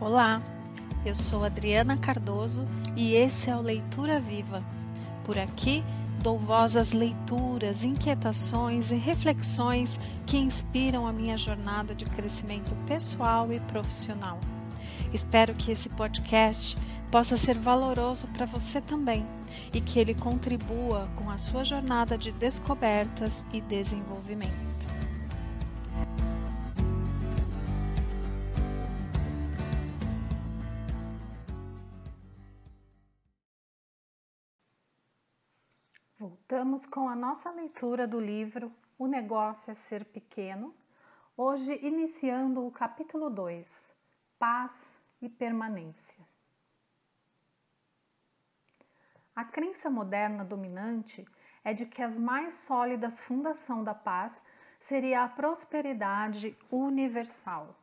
Olá, eu sou Adriana Cardoso e esse é o Leitura Viva. Por aqui dou voz às leituras, inquietações e reflexões que inspiram a minha jornada de crescimento pessoal e profissional. Espero que esse podcast possa ser valoroso para você também e que ele contribua com a sua jornada de descobertas e desenvolvimento. Voltamos com a nossa leitura do livro O Negócio é Ser Pequeno, hoje iniciando o capítulo 2 Paz e Permanência. A crença moderna dominante é de que as mais sólidas fundação da paz seria a prosperidade universal.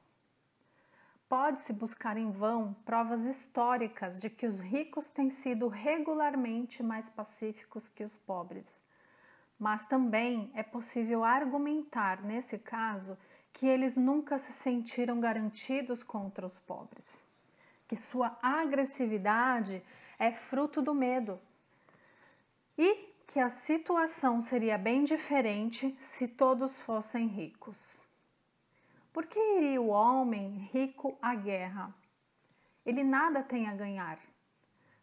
Pode-se buscar em vão provas históricas de que os ricos têm sido regularmente mais pacíficos que os pobres. Mas também é possível argumentar, nesse caso, que eles nunca se sentiram garantidos contra os pobres, que sua agressividade é fruto do medo e que a situação seria bem diferente se todos fossem ricos. Por que iria o homem rico à guerra? Ele nada tem a ganhar.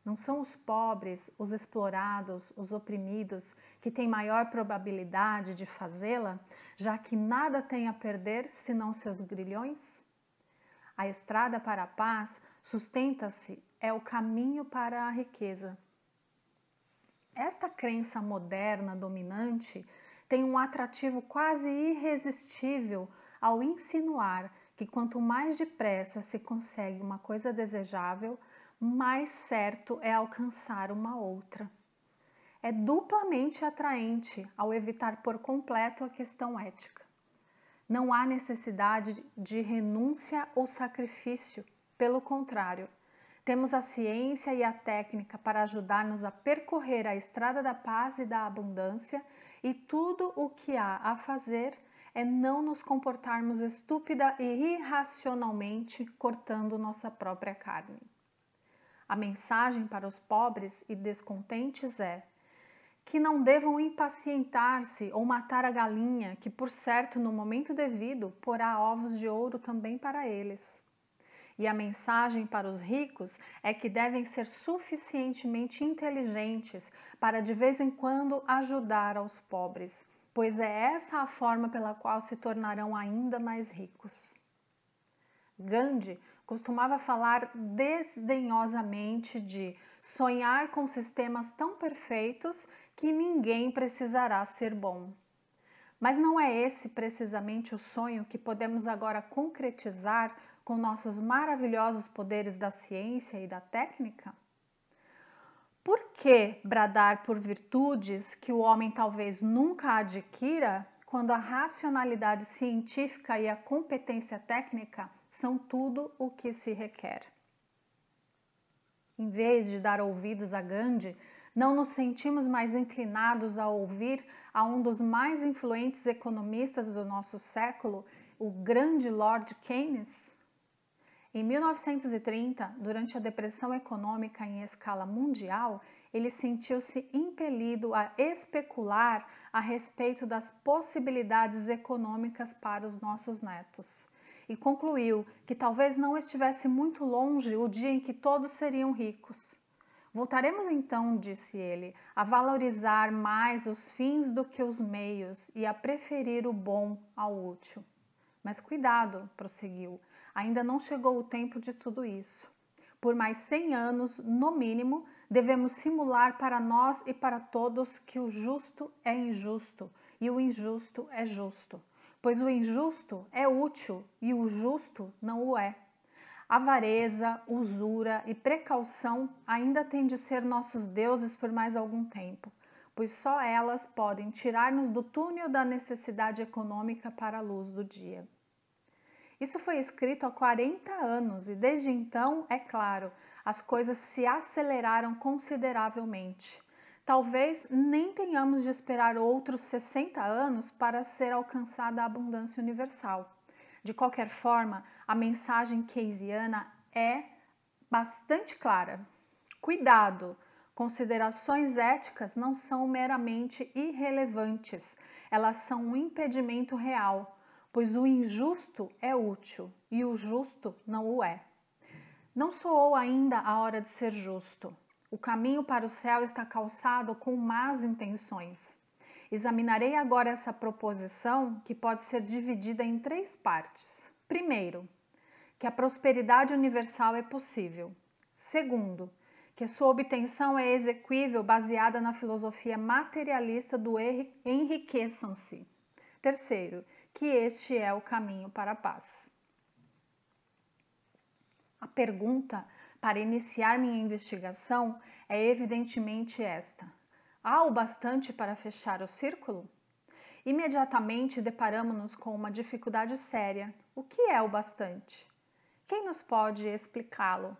Não são os pobres, os explorados, os oprimidos que têm maior probabilidade de fazê-la, já que nada têm a perder senão seus grilhões? A estrada para a paz sustenta-se, é o caminho para a riqueza. Esta crença moderna dominante tem um atrativo quase irresistível ao insinuar que quanto mais depressa se consegue uma coisa desejável, mais certo é alcançar uma outra. É duplamente atraente ao evitar por completo a questão ética. Não há necessidade de renúncia ou sacrifício, pelo contrário, temos a ciência e a técnica para ajudar-nos a percorrer a estrada da paz e da abundância, e tudo o que há a fazer é não nos comportarmos estúpida e irracionalmente cortando nossa própria carne. A mensagem para os pobres e descontentes é que não devam impacientar-se ou matar a galinha, que por certo no momento devido porá ovos de ouro também para eles. E a mensagem para os ricos é que devem ser suficientemente inteligentes para de vez em quando ajudar aos pobres, pois é essa a forma pela qual se tornarão ainda mais ricos. Gandhi costumava falar desdenhosamente de sonhar com sistemas tão perfeitos que ninguém precisará ser bom. Mas não é esse precisamente o sonho que podemos agora concretizar com nossos maravilhosos poderes da ciência e da técnica? Por que bradar por virtudes que o homem talvez nunca adquira quando a racionalidade científica e a competência técnica são tudo o que se requer? Em vez de dar ouvidos a Gandhi, não nos sentimos mais inclinados a ouvir a um dos mais influentes economistas do nosso século, o grande Lord Keynes? Em 1930, durante a depressão econômica em escala mundial, ele sentiu-se impelido a especular a respeito das possibilidades econômicas para os nossos netos. E concluiu que talvez não estivesse muito longe o dia em que todos seriam ricos. Voltaremos então, disse ele, a valorizar mais os fins do que os meios e a preferir o bom ao útil. Mas cuidado, prosseguiu, ainda não chegou o tempo de tudo isso. Por mais 100 anos, no mínimo, devemos simular para nós e para todos que o justo é injusto e o injusto é justo, pois o injusto é útil e o justo não o é. Avareza, usura e precaução ainda têm de ser nossos deuses por mais algum tempo, pois só elas podem tirar-nos do túnel da necessidade econômica para a luz do dia. Isso foi escrito há 40 anos e desde então, é claro, as coisas se aceleraram consideravelmente. Talvez nem tenhamos de esperar outros 60 anos para ser alcançada a abundância universal. De qualquer forma, a mensagem keynesiana é bastante clara. Cuidado! Considerações éticas não são meramente irrelevantes, elas são um impedimento real, pois o injusto é útil e o justo não o é. Não soou ainda a hora de ser justo. O caminho para o céu está calçado com más intenções. Examinarei agora essa proposição que pode ser dividida em três partes. Primeiro, que a prosperidade universal é possível. Segundo, que sua obtenção é exequível baseada na filosofia materialista do enriqueçam-se. Terceiro, que este é o caminho para a paz. A pergunta para iniciar minha investigação é evidentemente esta: há o bastante para fechar o círculo? Imediatamente deparamos-nos com uma dificuldade séria. O que é o bastante? Quem nos pode explicá-lo?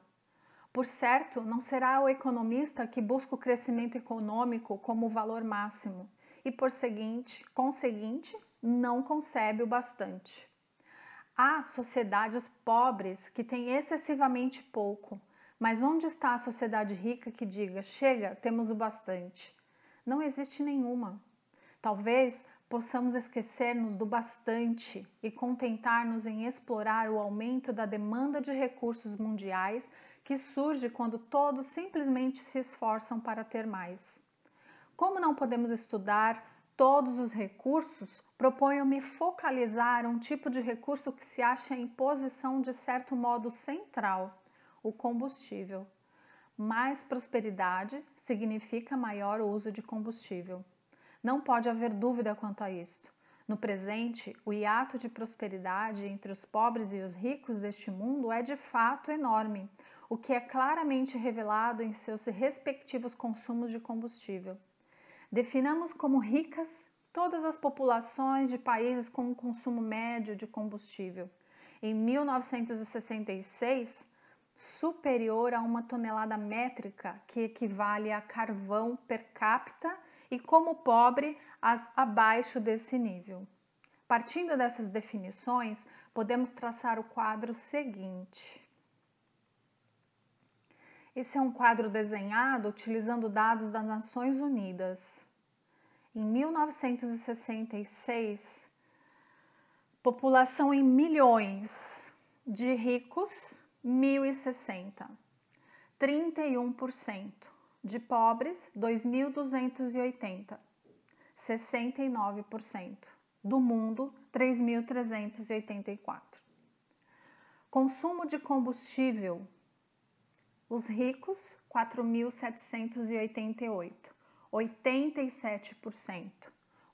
Por certo, não será o economista que busca o crescimento econômico como o valor máximo e, por seguinte, conseguinte, não concebe o bastante. Há sociedades pobres que têm excessivamente pouco, mas onde está a sociedade rica que diga: chega, temos o bastante? Não existe nenhuma. Talvez possamos esquecer-nos do bastante e contentar-nos em explorar o aumento da demanda de recursos mundiais que surge quando todos simplesmente se esforçam para ter mais. Como não podemos estudar todos os recursos, proponho-me focalizar um tipo de recurso que se acha em posição de certo modo central, o combustível. Mais prosperidade significa maior uso de combustível. Não pode haver dúvida quanto a isto. No presente, o hiato de prosperidade entre os pobres e os ricos deste mundo é de fato enorme, o que é claramente revelado em seus respectivos consumos de combustível. Definamos como ricas todas as populações de países com um consumo médio de combustível. Em 1966, superior a uma tonelada métrica, que equivale a carvão per capita, e como pobre, as abaixo desse nível. Partindo dessas definições, podemos traçar o quadro seguinte. Esse é um quadro desenhado utilizando dados das Nações Unidas. Em 1966, população em milhões de ricos, 1060. 31% de pobres, 2280. 69% do mundo, 3384. Consumo de combustível os ricos, 4.788, 87%.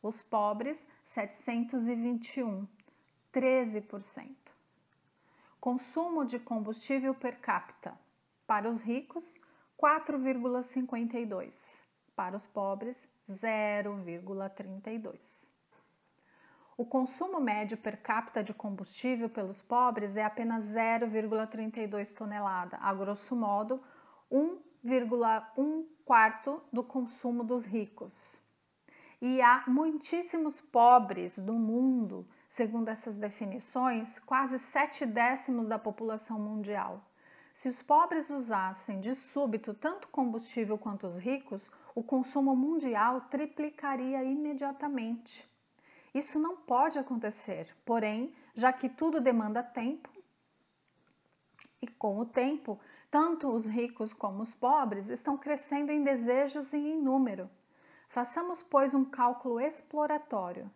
Os pobres, 721, 13%. Consumo de combustível per capita. Para os ricos, 4,52. Para os pobres, 0,32. O consumo médio per capita de combustível pelos pobres é apenas 0,32 tonelada, a grosso modo, 1,1 quarto do consumo dos ricos. E há muitíssimos pobres do mundo, segundo essas definições, quase sete décimos da população mundial. Se os pobres usassem de súbito tanto combustível quanto os ricos, o consumo mundial triplicaria imediatamente. Isso não pode acontecer, porém, já que tudo demanda tempo, e com o tempo, tanto os ricos como os pobres estão crescendo em desejos e em número. Façamos, pois, um cálculo exploratório.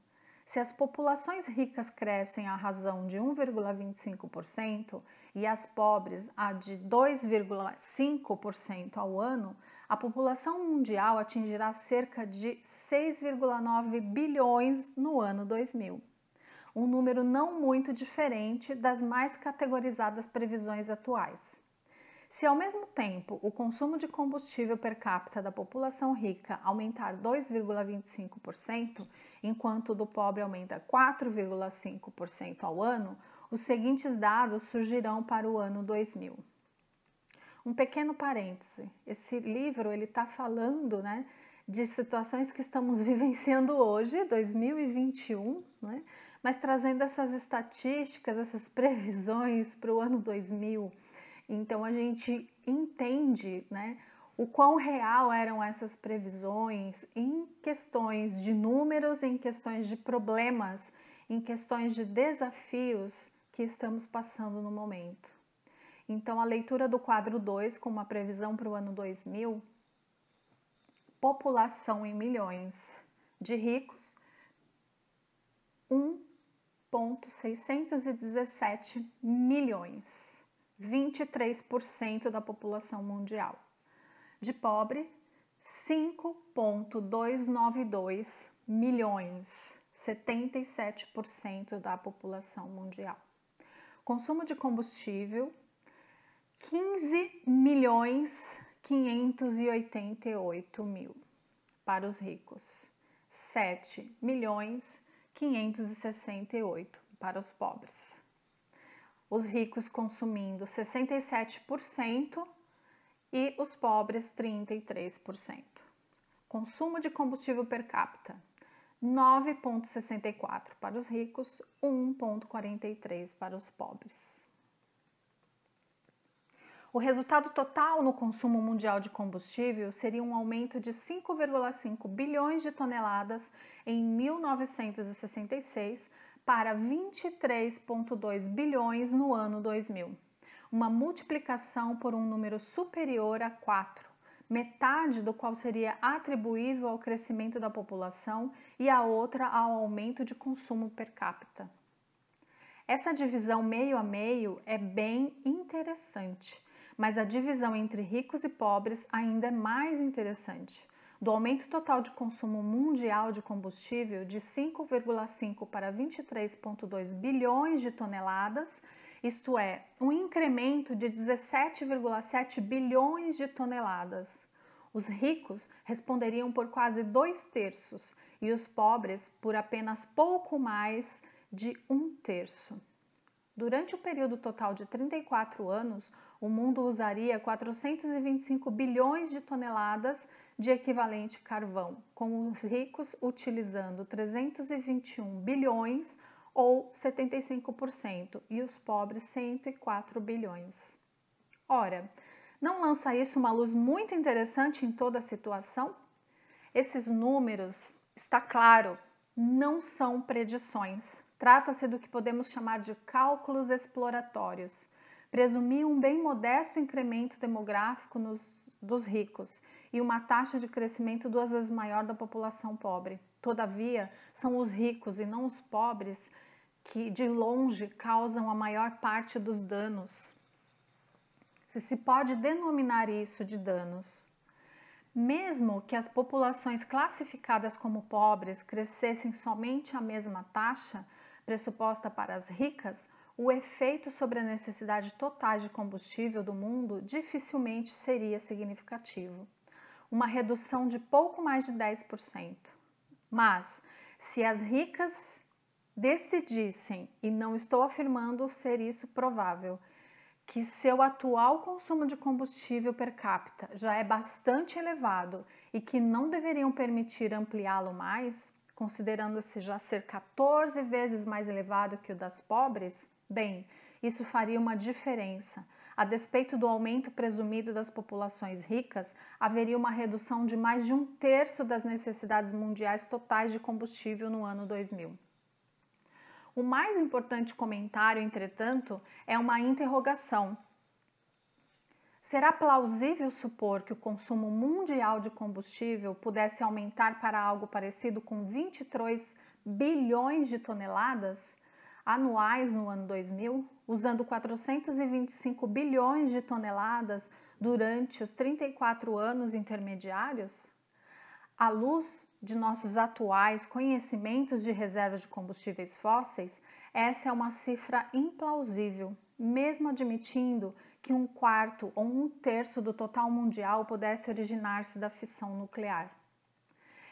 Se as populações ricas crescem à razão de 1,25% e as pobres a de 2,5% ao ano, a população mundial atingirá cerca de 6,9 bilhões no ano 2000, um número não muito diferente das mais categorizadas previsões atuais. Se ao mesmo tempo o consumo de combustível per capita da população rica aumentar 2,25%, enquanto o do pobre aumenta 4,5% ao ano, os seguintes dados surgirão para o ano 2000. Um pequeno parêntese. Esse livro ele está falando, né, de situações que estamos vivenciando hoje, 2021, né, mas trazendo essas estatísticas, essas previsões para o ano 2000. Então a gente entende, né, o quão real eram essas previsões em questões de números, em questões de problemas, em questões de desafios que estamos passando no momento. Então, a leitura do quadro 2, com uma previsão para o ano 2000, população em milhões de ricos, 1,617 milhões, 23% da população mundial de pobre, 5,292 milhões, 77% da população mundial. Consumo de combustível, 15 milhões 588 mil para os ricos, 7 milhões 568 para os pobres. Os ricos consumindo 67% e os pobres 33%. Consumo de combustível per capita 9,64 para os ricos, 1,43 para os pobres. O resultado total no consumo mundial de combustível seria um aumento de 5,5 bilhões de toneladas em 1966 para 23,2 bilhões no ano 2000 uma multiplicação por um número superior a 4, metade do qual seria atribuível ao crescimento da população e a outra ao aumento de consumo per capita. Essa divisão meio a meio é bem interessante, mas a divisão entre ricos e pobres ainda é mais interessante. Do aumento total de consumo mundial de combustível de 5,5 para 23,2 bilhões de toneladas, isto é, um incremento de 17,7 bilhões de toneladas. Os ricos responderiam por quase dois terços e os pobres por apenas pouco mais de um terço. Durante o período total de 34 anos, o mundo usaria 425 bilhões de toneladas de equivalente carvão, com os ricos utilizando 321 bilhões ou 75%, e os pobres 104 bilhões. Ora, não lança isso uma luz muito interessante em toda a situação? Esses números, está claro, não são predições. Trata-se do que podemos chamar de cálculos exploratórios. Presumir um bem modesto incremento demográfico nos, dos ricos e uma taxa de crescimento duas vezes maior da população pobre. Todavia, são os ricos e não os pobres que de longe causam a maior parte dos danos. Se se pode denominar isso de danos. Mesmo que as populações classificadas como pobres crescessem somente a mesma taxa pressuposta para as ricas, o efeito sobre a necessidade total de combustível do mundo dificilmente seria significativo. Uma redução de pouco mais de 10%. Mas, se as ricas decidissem, e não estou afirmando ser isso provável, que seu atual consumo de combustível per capita já é bastante elevado e que não deveriam permitir ampliá-lo mais, considerando-se já ser 14 vezes mais elevado que o das pobres, bem, isso faria uma diferença. A despeito do aumento presumido das populações ricas, haveria uma redução de mais de um terço das necessidades mundiais totais de combustível no ano 2000. O mais importante comentário, entretanto, é uma interrogação. Será plausível supor que o consumo mundial de combustível pudesse aumentar para algo parecido com 23 bilhões de toneladas anuais no ano 2000, usando 425 bilhões de toneladas durante os 34 anos intermediários? À luz de nossos atuais conhecimentos de reservas de combustíveis fósseis, essa é uma cifra implausível, mesmo admitindo que um quarto ou um terço do total mundial pudesse originar-se da fissão nuclear.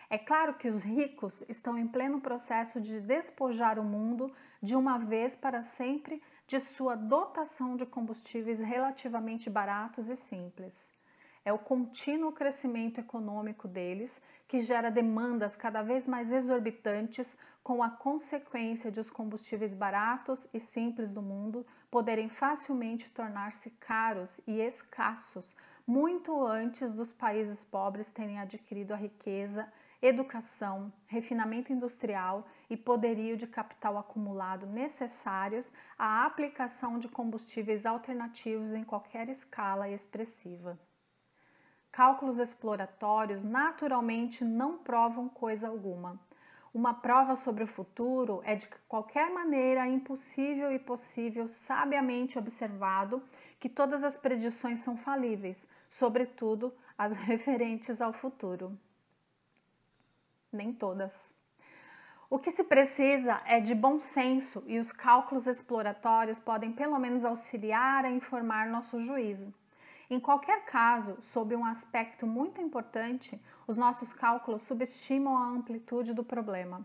É claro que os ricos estão em pleno processo de despojar o mundo de uma vez para sempre de sua dotação de combustíveis relativamente baratos e simples. É o contínuo crescimento econômico deles que gera demandas cada vez mais exorbitantes com a consequência de os combustíveis baratos e simples do mundo poderem facilmente tornar-se caros e escassos muito antes dos países pobres terem adquirido a riqueza, educação, refinamento industrial e poderio de capital acumulado necessários à aplicação de combustíveis alternativos em qualquer escala expressiva. Cálculos exploratórios naturalmente não provam coisa alguma. Uma prova sobre o futuro é de qualquer maneira impossível e possível, sabiamente observado, que todas as predições são falíveis, sobretudo as referentes ao futuro. Nem todas. O que se precisa é de bom senso e os cálculos exploratórios podem pelo menos auxiliar a informar nosso juízo. Em qualquer caso, sob um aspecto muito importante, os nossos cálculos subestimam a amplitude do problema.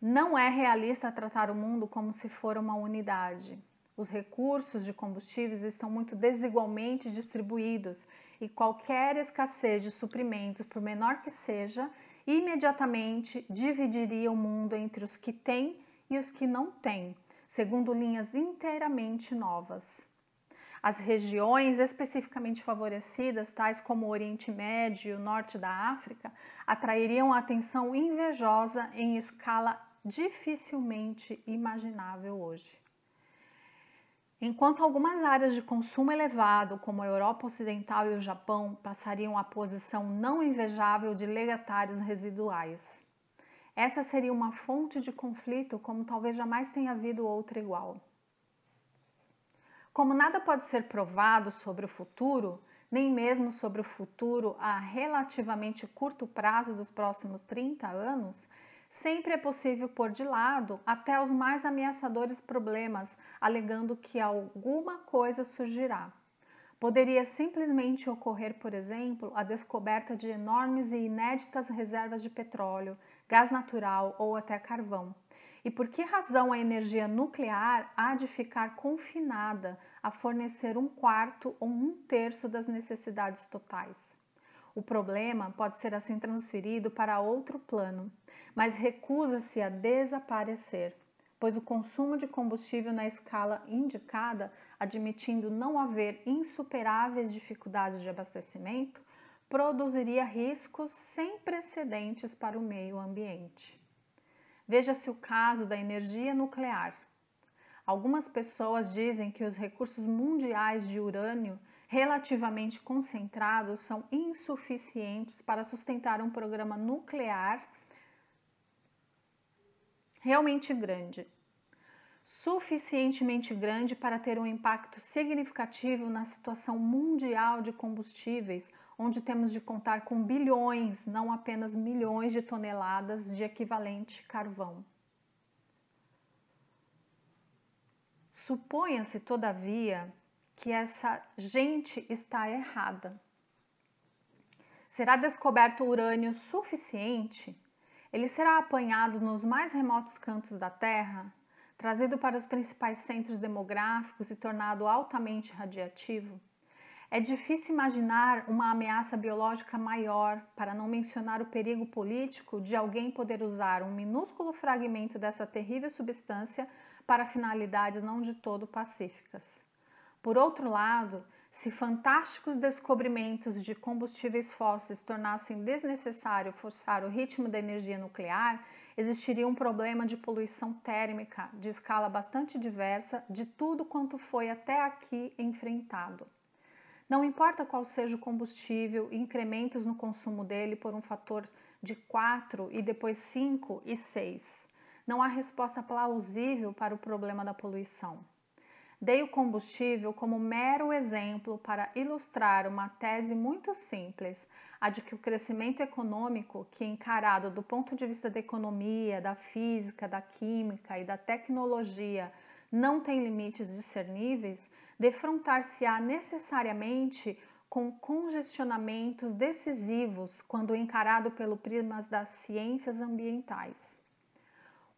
Não é realista tratar o mundo como se for uma unidade. Os recursos de combustíveis estão muito desigualmente distribuídos e qualquer escassez de suprimentos, por menor que seja, imediatamente dividiria o mundo entre os que têm e os que não têm, segundo linhas inteiramente novas. As regiões especificamente favorecidas, tais como o Oriente Médio e o Norte da África, atrairiam atenção invejosa em escala dificilmente imaginável hoje. Enquanto algumas áreas de consumo elevado, como a Europa Ocidental e o Japão, passariam à posição não invejável de legatários residuais. Essa seria uma fonte de conflito como talvez jamais tenha havido outra igual. Como nada pode ser provado sobre o futuro, nem mesmo sobre o futuro a relativamente curto prazo dos próximos 30 anos, sempre é possível pôr de lado até os mais ameaçadores problemas, alegando que alguma coisa surgirá. Poderia simplesmente ocorrer, por exemplo, a descoberta de enormes e inéditas reservas de petróleo, gás natural ou até carvão e por que razão a energia nuclear há de ficar confinada a fornecer um quarto ou um terço das necessidades totais? O problema pode ser assim transferido para outro plano, mas recusa-se a desaparecer, pois o consumo de combustível na escala indicada, admitindo não haver insuperáveis dificuldades de abastecimento, produziria riscos sem precedentes para o meio ambiente. Veja-se o caso da energia nuclear. Algumas pessoas dizem que os recursos mundiais de urânio relativamente concentrados são insuficientes para sustentar um programa nuclear realmente grande, suficientemente grande para ter um impacto significativo na situação mundial de combustíveis onde temos de contar com bilhões, não apenas milhões de toneladas de equivalente carvão. Suponha-se, todavia, que essa gente está errada. Será descoberto urânio suficiente? Ele será apanhado nos mais remotos cantos da Terra, trazido para os principais centros demográficos e tornado altamente radiativo? É difícil imaginar uma ameaça biológica maior, para não mencionar o perigo político de alguém poder usar um minúsculo fragmento dessa terrível substância para finalidades não de todo pacíficas. Por outro lado, se fantásticos descobrimentos de combustíveis fósseis tornassem desnecessário forçar o ritmo da energia nuclear, existiria um problema de poluição térmica de escala bastante diversa de tudo quanto foi até aqui enfrentado. Não importa qual seja o combustível, incrementos no consumo dele por um fator de 4 e depois 5 e 6. Não há resposta plausível para o problema da poluição. Dei o combustível como mero exemplo para ilustrar uma tese muito simples, a de que o crescimento econômico, que encarado do ponto de vista da economia, da física, da química e da tecnologia, não tem limites discerníveis, defrontar-se-á necessariamente com congestionamentos decisivos quando encarado pelo prisma das ciências ambientais.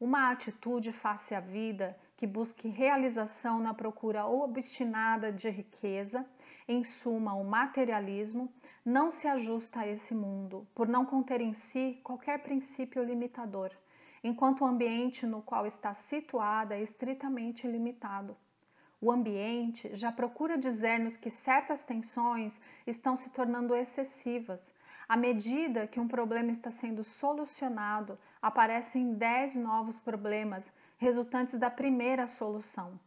Uma atitude face à vida que busque realização na procura obstinada de riqueza, em suma, o materialismo, não se ajusta a esse mundo, por não conter em si qualquer princípio limitador, enquanto o ambiente no qual está situada é estritamente limitado. O ambiente já procura dizer-nos que certas tensões estão se tornando excessivas. À medida que um problema está sendo solucionado, aparecem 10 novos problemas resultantes da primeira solução.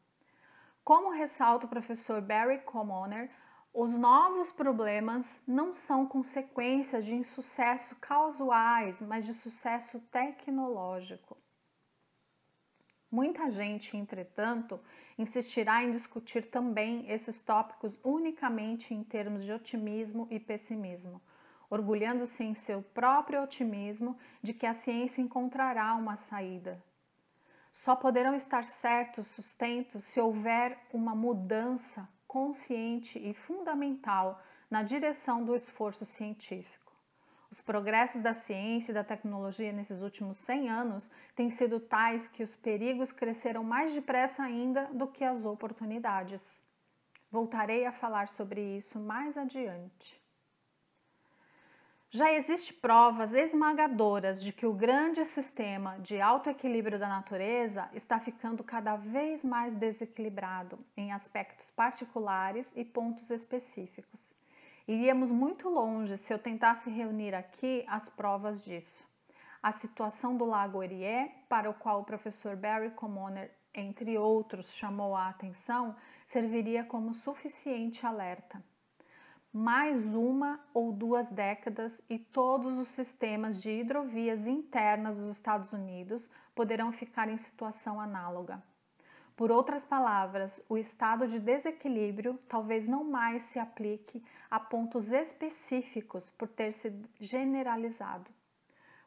Como ressalta o professor Barry Commoner, os novos problemas não são consequências de insucesso casuais, mas de sucesso tecnológico. Muita gente, entretanto, insistirá em discutir também esses tópicos unicamente em termos de otimismo e pessimismo, orgulhando-se em seu próprio otimismo de que a ciência encontrará uma saída. Só poderão estar certos sustentos se houver uma mudança consciente e fundamental na direção do esforço científico. Os progressos da ciência e da tecnologia nesses últimos 100 anos têm sido tais que os perigos cresceram mais depressa ainda do que as oportunidades. Voltarei a falar sobre isso mais adiante. Já existe provas esmagadoras de que o grande sistema de alto equilíbrio da natureza está ficando cada vez mais desequilibrado em aspectos particulares e pontos específicos. Iríamos muito longe se eu tentasse reunir aqui as provas disso. A situação do Lago Erie, para o qual o professor Barry Commoner, entre outros, chamou a atenção, serviria como suficiente alerta mais uma ou duas décadas e todos os sistemas de hidrovias internas dos Estados Unidos poderão ficar em situação análoga. Por outras palavras, o estado de desequilíbrio talvez não mais se aplique a pontos específicos por ter sido generalizado.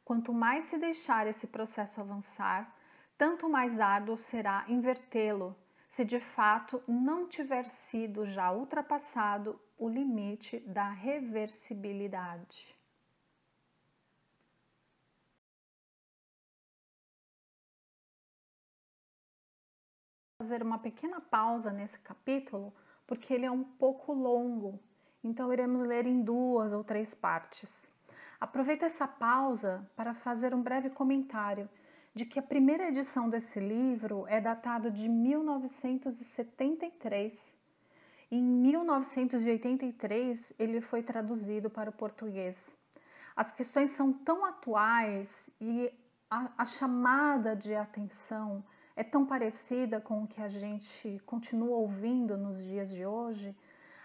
Quanto mais se deixar esse processo avançar, tanto mais árduo será invertê-lo se de fato não tiver sido já ultrapassado o limite da reversibilidade. Fazer uma pequena pausa nesse capítulo, porque ele é um pouco longo, então iremos ler em duas ou três partes. Aproveito essa pausa para fazer um breve comentário de que a primeira edição desse livro é datado de 1973 em 1983, ele foi traduzido para o português. As questões são tão atuais e a, a, chamada de atenção é tão parecida com o que a gente continua ouvindo nos dias de hoje.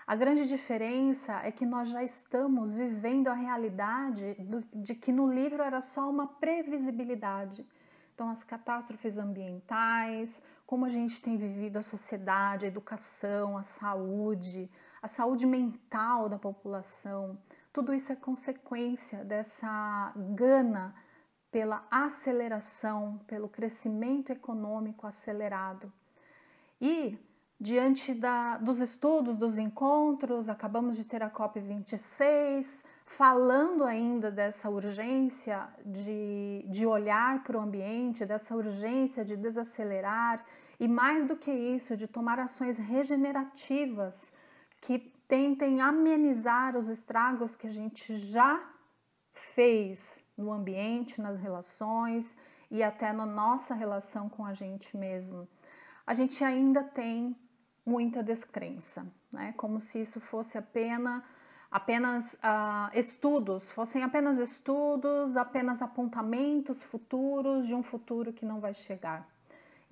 A grande diferença é que nós já estamos vivendo a realidade do, de que no livro era só uma previsibilidade. Então, as catástrofes ambientais, como a gente tem vivido a sociedade, a educação, a saúde, a saúde mental da população. Tudo isso é consequência dessa gana pela aceleração, pelo crescimento econômico acelerado. E diante da, dos estudos, dos encontros, acabamos de ter a COP26, falando ainda dessa urgência de, de olhar para o ambiente, dessa urgência de desacelerar e, mais do que isso, de tomar ações regenerativas que tentem amenizar os estragos que a gente já fez no ambiente, nas relações e até na nossa relação com a gente mesmo. A gente ainda tem muita descrença, né? como se isso fosse apenas apenas uh, estudos, fossem apenas estudos, apenas apontamentos futuros de um futuro que não vai chegar.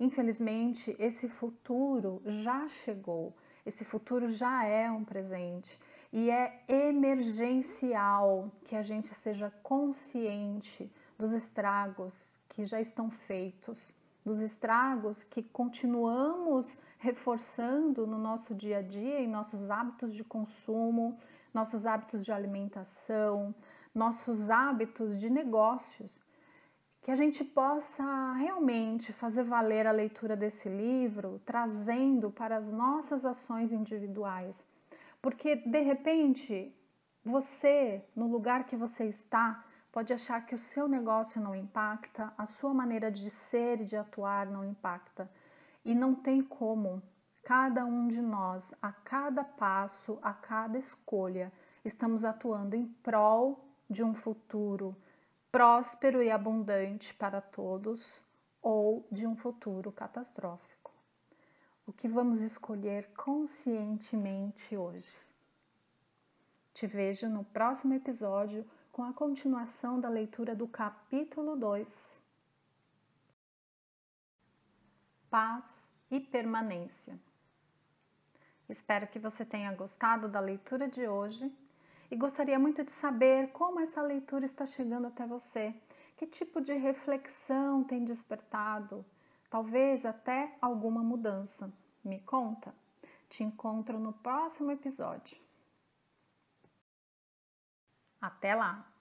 Infelizmente, esse futuro já chegou, esse futuro já é um presente e é emergencial que a gente seja consciente dos estragos que já estão feitos, dos estragos que continuamos reforçando no nosso dia a dia, em nossos hábitos de consumo, nossos hábitos de alimentação, nossos hábitos de negócios, que a gente possa realmente fazer valer a leitura desse livro, trazendo para as nossas ações individuais. Porque de repente, você, no lugar que você está, pode achar que o seu negócio não impacta, a sua maneira de ser e de atuar não impacta. E não tem como cada um de nós, a cada passo, a cada escolha, estamos atuando em prol de um futuro próspero e abundante para todos ou de um futuro catastrófico. O que vamos escolher conscientemente hoje? Te vejo no próximo episódio com a continuação da leitura do capítulo 2. Paz e permanência. Espero que você tenha gostado da leitura de hoje e gostaria muito de saber como essa leitura está chegando até você. Que tipo de reflexão tem despertado? Talvez até alguma mudança. Me conta. Te encontro no próximo episódio. Até lá!